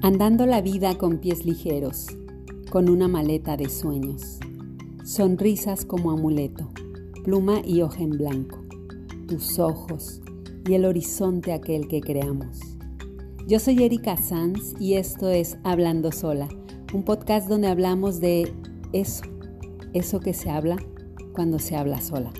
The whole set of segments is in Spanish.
Andando la vida con pies ligeros, con una maleta de sueños, sonrisas como amuleto, pluma y hoja en blanco, tus ojos y el horizonte aquel que creamos. Yo soy Erika Sanz y esto es Hablando Sola, un podcast donde hablamos de eso, eso que se habla cuando se habla sola.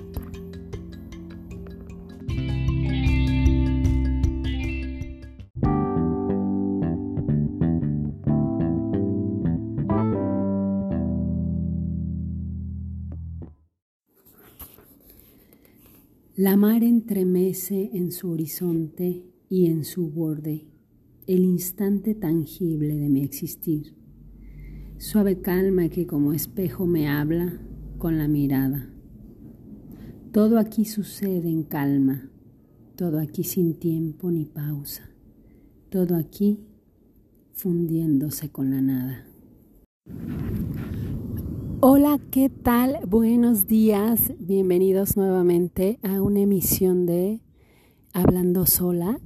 La mar entremece en su horizonte y en su borde el instante tangible de mi existir. Suave calma que como espejo me habla con la mirada. Todo aquí sucede en calma, todo aquí sin tiempo ni pausa, todo aquí fundiéndose con la nada. Hola, ¿qué tal? Buenos días, bienvenidos nuevamente a una emisión de Hablando sola.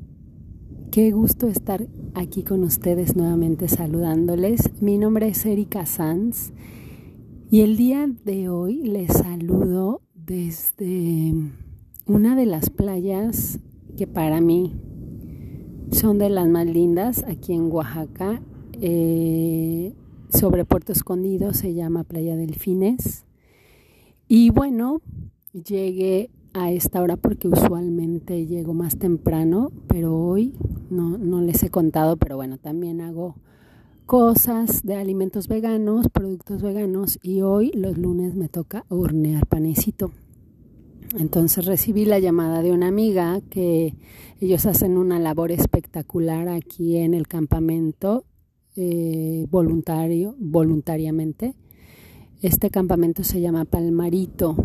Qué gusto estar aquí con ustedes nuevamente saludándoles. Mi nombre es Erika Sanz y el día de hoy les saludo desde una de las playas que para mí son de las más lindas aquí en Oaxaca. Eh, sobre Puerto Escondido, se llama Playa Delfines. Y bueno, llegué a esta hora porque usualmente llego más temprano, pero hoy no, no les he contado, pero bueno, también hago cosas de alimentos veganos, productos veganos y hoy los lunes me toca hornear panecito. Entonces recibí la llamada de una amiga que ellos hacen una labor espectacular aquí en el campamento eh, voluntario, voluntariamente. Este campamento se llama Palmarito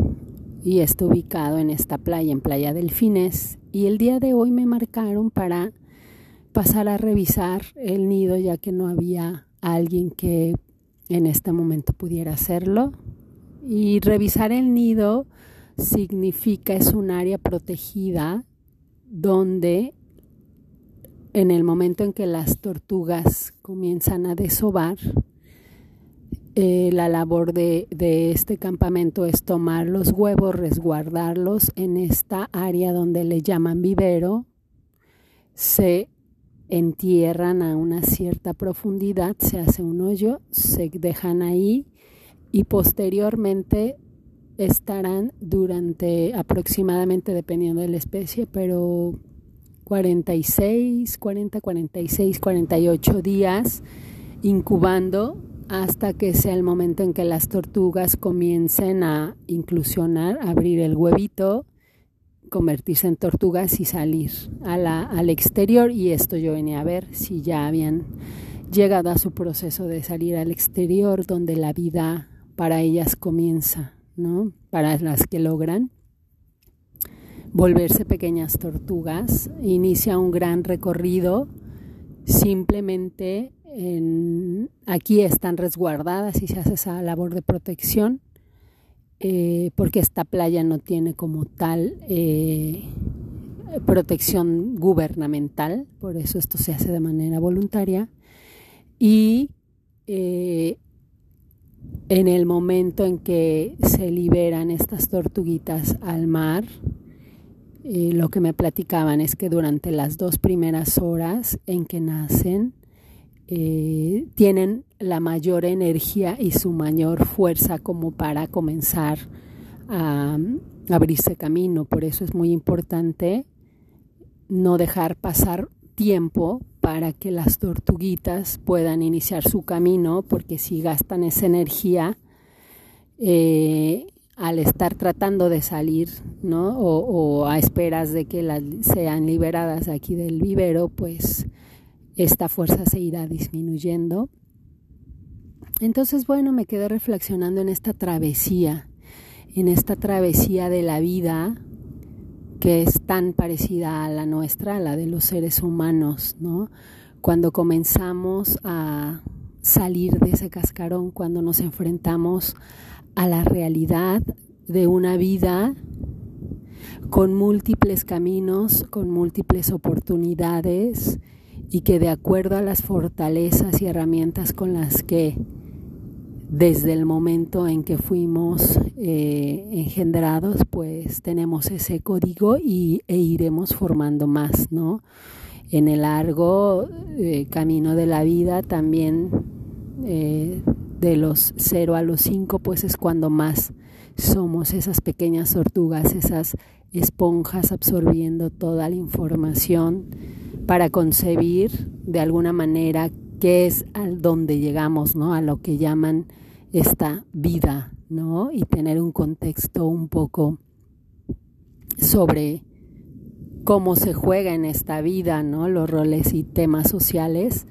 y está ubicado en esta playa, en Playa Delfines. Y el día de hoy me marcaron para pasar a revisar el nido, ya que no había alguien que en este momento pudiera hacerlo. Y revisar el nido significa es un área protegida donde en el momento en que las tortugas comienzan a desovar, eh, la labor de, de, este campamento es tomar los huevos, resguardarlos en esta área donde le llaman vivero, se entierran a una cierta profundidad, se hace un hoyo, se dejan ahí y posteriormente estarán durante aproximadamente, dependiendo de la especie, pero 46, 40, 46, 48 días incubando hasta que sea el momento en que las tortugas comiencen a inclusionar, abrir el huevito, convertirse en tortugas y salir a la, al exterior. Y esto yo venía a ver si ya habían llegado a su proceso de salir al exterior, donde la vida para ellas comienza, ¿no? Para las que logran volverse pequeñas tortugas. Inicia un gran recorrido. Simplemente aquí están resguardadas y se hace esa labor de protección eh, porque esta playa no tiene como tal eh, protección gubernamental, por eso esto se hace de manera voluntaria. Y eh, en el momento en que se liberan estas tortuguitas al mar, lo que me platicaban es que durante las dos primeras horas en que nacen, eh, tienen la mayor energía y su mayor fuerza como para comenzar a, a abrirse camino. Por eso es muy importante no dejar pasar tiempo para que las tortuguitas puedan iniciar su camino, porque si gastan esa energía, eh, al estar tratando de salir, ¿no? O, a esperas de que las sean liberadas aquí del vivero, pues esta fuerza se irá disminuyendo. Entonces, bueno, me quedé reflexionando en esta travesía, en esta travesía de la vida que es tan parecida a la nuestra, a la de los seres humanos, ¿no? Cuando comenzamos a salir de ese cascarón, cuando nos enfrentamos a la realidad de una vida con múltiples caminos, con múltiples oportunidades y que de acuerdo a las fortalezas y herramientas con las que desde el momento en que fuimos eh, engendrados, pues tenemos ese código y, e iremos formando más, ¿no? En el largo eh, camino de la vida también eh, de los 0 a los 5, pues es cuando más somos esas pequeñas tortugas, esas esponjas absorbiendo toda la información para concebir de alguna manera qué es al donde llegamos, ¿no? A lo que llaman esta vida, ¿no? Y tener un contexto un poco sobre cómo se juega en esta vida, ¿no? Los roles y temas sociales.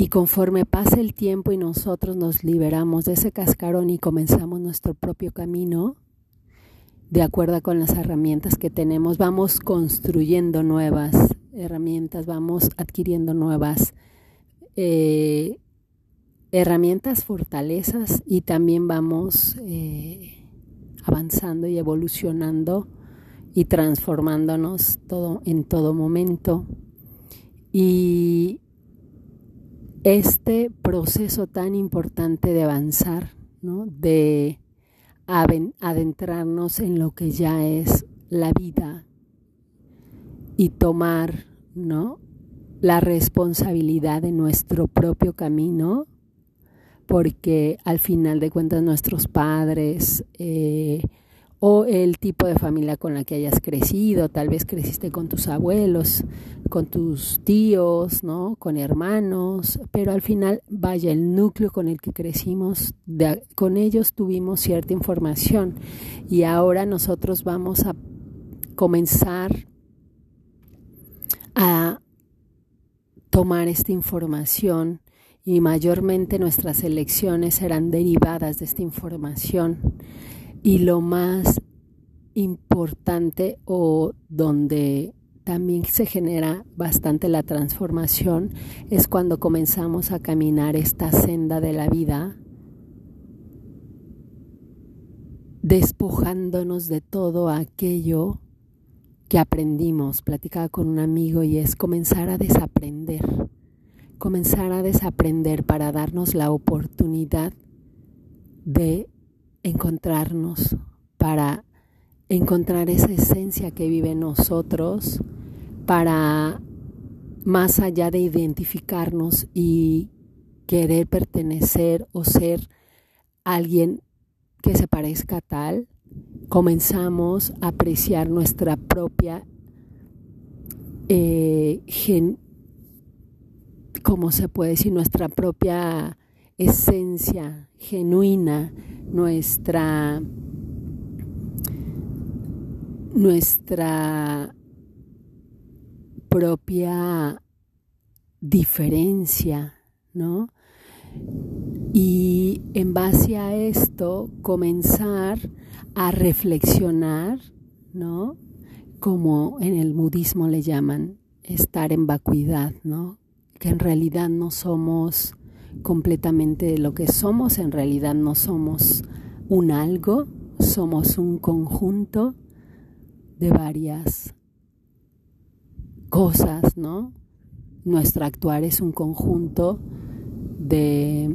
Y conforme pasa el tiempo y nosotros nos liberamos de ese cascarón y comenzamos nuestro propio camino, de acuerdo con las herramientas que tenemos, vamos construyendo nuevas herramientas, vamos adquiriendo nuevas eh, herramientas, fortalezas y también vamos eh, avanzando y evolucionando y transformándonos todo en todo momento. Y este proceso tan importante de avanzar, ¿no? de adentrarnos en lo que ya es la vida y tomar ¿no? la responsabilidad de nuestro propio camino, porque al final de cuentas nuestros padres eh, o el tipo de familia con la que hayas crecido, tal vez creciste con tus abuelos, con tus tíos, ¿no? con hermanos, pero al final, vaya, el núcleo con el que crecimos, con ellos tuvimos cierta información y ahora nosotros vamos a comenzar a tomar esta información y mayormente nuestras elecciones serán derivadas de esta información. Y lo más importante o donde también se genera bastante la transformación es cuando comenzamos a caminar esta senda de la vida, despojándonos de todo aquello que aprendimos. Platicaba con un amigo y es comenzar a desaprender comenzar a desaprender para darnos la oportunidad de encontrarnos, para encontrar esa esencia que vive en nosotros, para más allá de identificarnos y querer pertenecer o ser alguien que se parezca a tal, comenzamos a apreciar nuestra propia eh, como se puede decir, nuestra propia esencia genuina, nuestra, nuestra propia diferencia, ¿no? Y en base a esto comenzar a reflexionar, ¿no? Como en el budismo le llaman, estar en vacuidad, ¿no? que en realidad no somos completamente lo que somos, en realidad no somos un algo, somos un conjunto de varias cosas, ¿no? Nuestro actuar es un conjunto de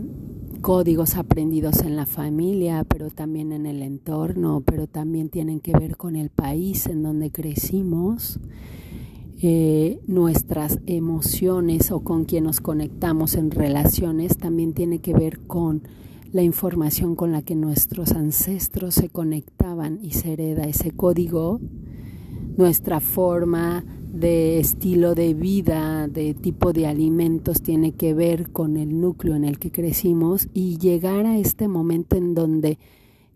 códigos aprendidos en la familia, pero también en el entorno, pero también tienen que ver con el país en donde crecimos eh, nuestras emociones o con quien nos conectamos en relaciones también tiene que ver con la información con la que nuestros ancestros se conectaban y se hereda ese código, nuestra forma de estilo de vida, de tipo de alimentos, tiene que ver con el núcleo en el que crecimos y llegar a este momento en donde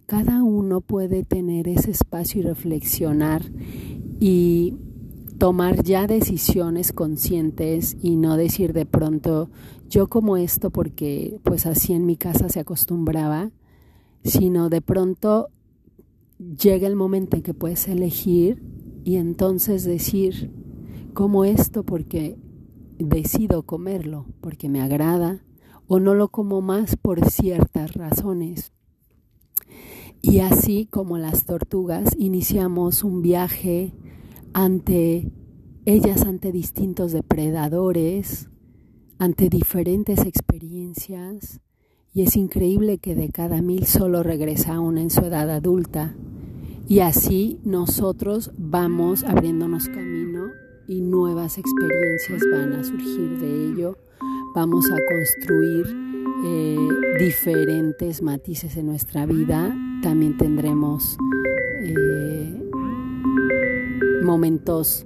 cada uno puede tener ese espacio y reflexionar y tomar ya decisiones conscientes y no decir de pronto yo como esto porque pues así en mi casa se acostumbraba, sino de pronto llega el momento en que puedes elegir y entonces decir como esto porque decido comerlo, porque me agrada o no lo como más por ciertas razones. Y así como las tortugas iniciamos un viaje ante ellas ante distintos depredadores, ante diferentes experiencias, y es increíble que de cada mil solo regresa una en su edad adulta. Y así nosotros vamos abriéndonos camino y nuevas experiencias van a surgir de ello. Vamos a construir eh, diferentes matices en nuestra vida. También tendremos eh, momentos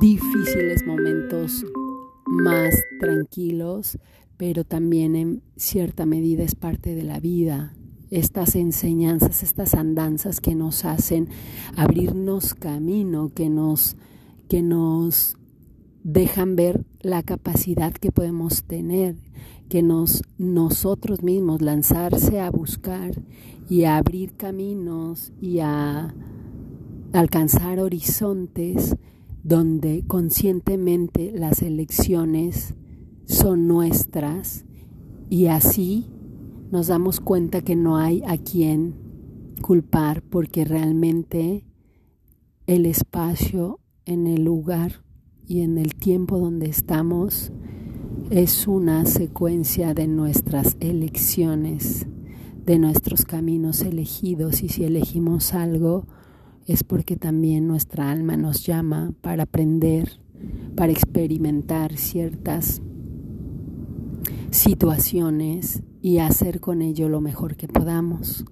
difíciles, momentos más tranquilos, pero también en cierta medida es parte de la vida. Estas enseñanzas, estas andanzas que nos hacen abrirnos camino, que nos, que nos dejan ver la capacidad que podemos tener, que nos nosotros mismos lanzarse a buscar y a abrir caminos y a alcanzar horizontes donde conscientemente las elecciones son nuestras y así nos damos cuenta que no hay a quien culpar porque realmente el espacio en el lugar y en el tiempo donde estamos es una secuencia de nuestras elecciones, de nuestros caminos elegidos. Y si elegimos algo es porque también nuestra alma nos llama para aprender, para experimentar ciertas situaciones y hacer con ello lo mejor que podamos.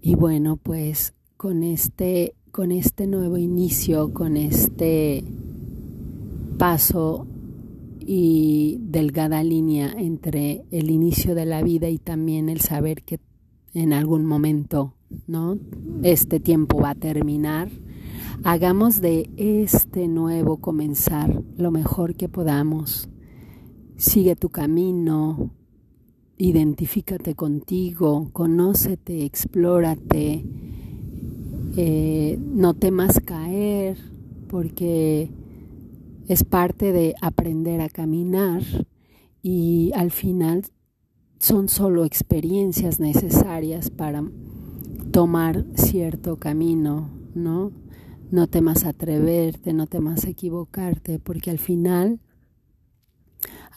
Y bueno, pues con este con este nuevo inicio, con este paso y delgada línea entre el inicio de la vida y también el saber que en algún momento, ¿no? Este tiempo va a terminar. Hagamos de este nuevo comenzar lo mejor que podamos Sigue tu camino, identifícate contigo, conócete, explórate, eh, no temas caer, porque es parte de aprender a caminar y al final son solo experiencias necesarias para tomar cierto camino, ¿no? No temas atreverte, no temas equivocarte, porque al final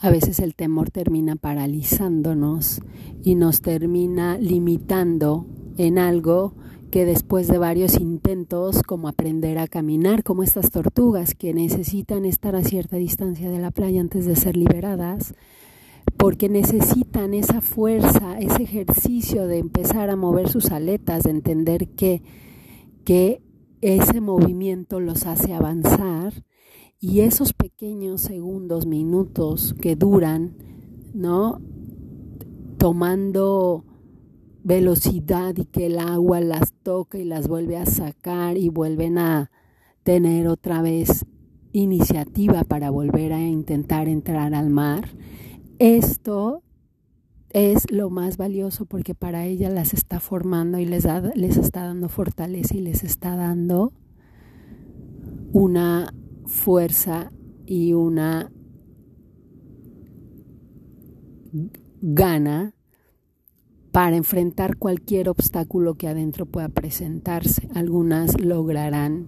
a veces el temor termina paralizándonos y nos termina limitando en algo que después de varios intentos, como aprender a caminar, como estas tortugas que necesitan estar a cierta distancia de la playa antes de ser liberadas, porque necesitan esa fuerza, ese ejercicio de empezar a mover sus aletas, de entender que, que ese movimiento los hace avanzar y esos pequeños segundos, minutos que duran, ¿no? Tomando velocidad y que el agua las toca y las vuelve a sacar y vuelven a tener otra vez iniciativa para volver a intentar entrar al mar. Esto es lo más valioso porque para ella las está formando y les, les está dando fortaleza y les está dando una fuerza y una gana para enfrentar cualquier obstáculo que adentro pueda presentarse. Algunas lograrán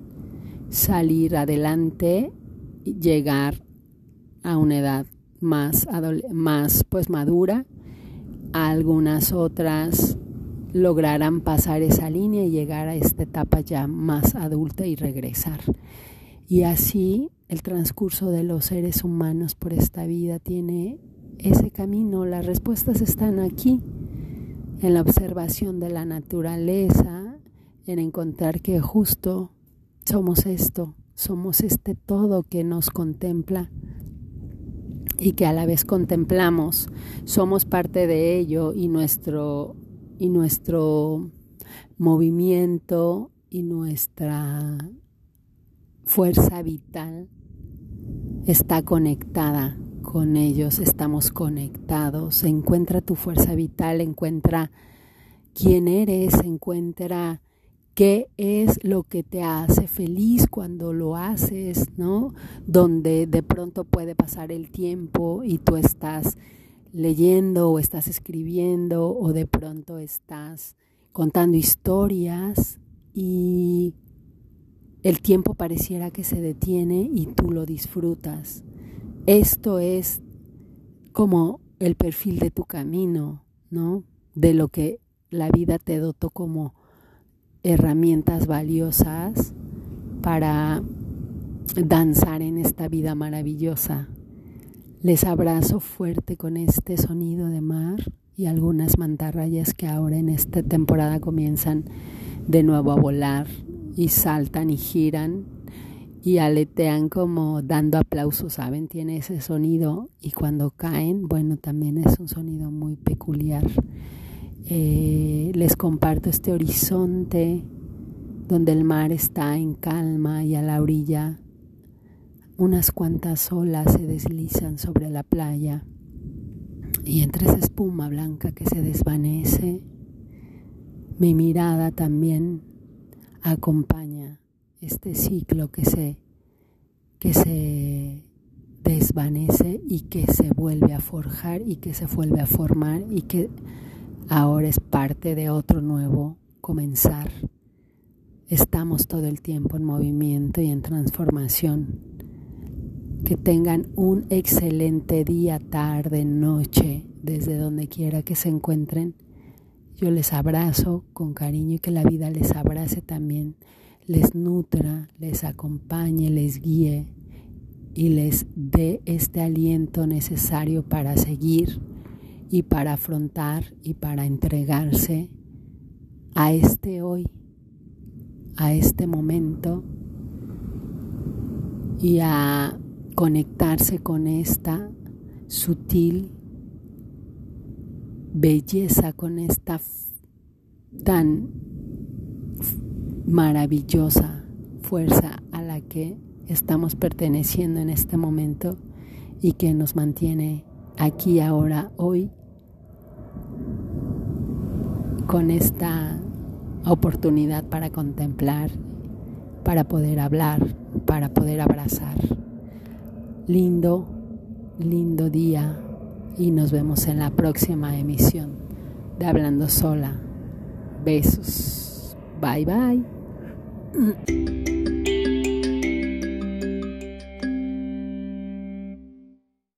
salir adelante y llegar a una edad más, más pues madura. Algunas otras lograrán pasar esa línea y llegar a esta etapa ya más adulta y regresar. Y así el transcurso de los seres humanos por esta vida tiene ese camino. Las respuestas están aquí, en la observación de la naturaleza, en encontrar que justo somos esto, somos este todo que nos contempla y que a la vez contemplamos, somos parte de ello y nuestro y nuestro movimiento y nuestra fuerza vital está conectada con ellos, estamos conectados. Encuentra tu fuerza vital, encuentra quién eres, encuentra qué es lo que te hace feliz cuando lo haces, ¿no? Donde de pronto puede pasar el tiempo y tú estás leyendo o estás escribiendo o de pronto estás contando historias y el tiempo pareciera que se detiene y tú lo disfrutas. Esto es como el perfil de tu camino, ¿no? De lo que la vida te dotó como herramientas valiosas para danzar en esta vida maravillosa. Les abrazo fuerte con este sonido de mar y algunas mantarrayas que ahora en esta temporada comienzan de nuevo a volar y saltan y giran y aletean como dando aplausos, ¿saben? Tiene ese sonido y cuando caen, bueno, también es un sonido muy peculiar. Eh, les comparto este horizonte donde el mar está en calma y a la orilla unas cuantas olas se deslizan sobre la playa y entre esa espuma blanca que se desvanece, mi mirada también acompaña este ciclo que se, que se desvanece y que se vuelve a forjar y que se vuelve a formar y que ahora es parte de otro nuevo comenzar. Estamos todo el tiempo en movimiento y en transformación. Que tengan un excelente día, tarde, noche, desde donde quiera que se encuentren. Yo les abrazo con cariño y que la vida les abrace también, les nutra, les acompañe, les guíe y les dé este aliento necesario para seguir y para afrontar y para entregarse a este hoy, a este momento y a conectarse con esta sutil belleza, con esta tan maravillosa fuerza a la que estamos perteneciendo en este momento y que nos mantiene aquí, ahora, hoy con esta oportunidad para contemplar, para poder hablar, para poder abrazar. Lindo, lindo día y nos vemos en la próxima emisión de Hablando Sola. Besos. Bye bye.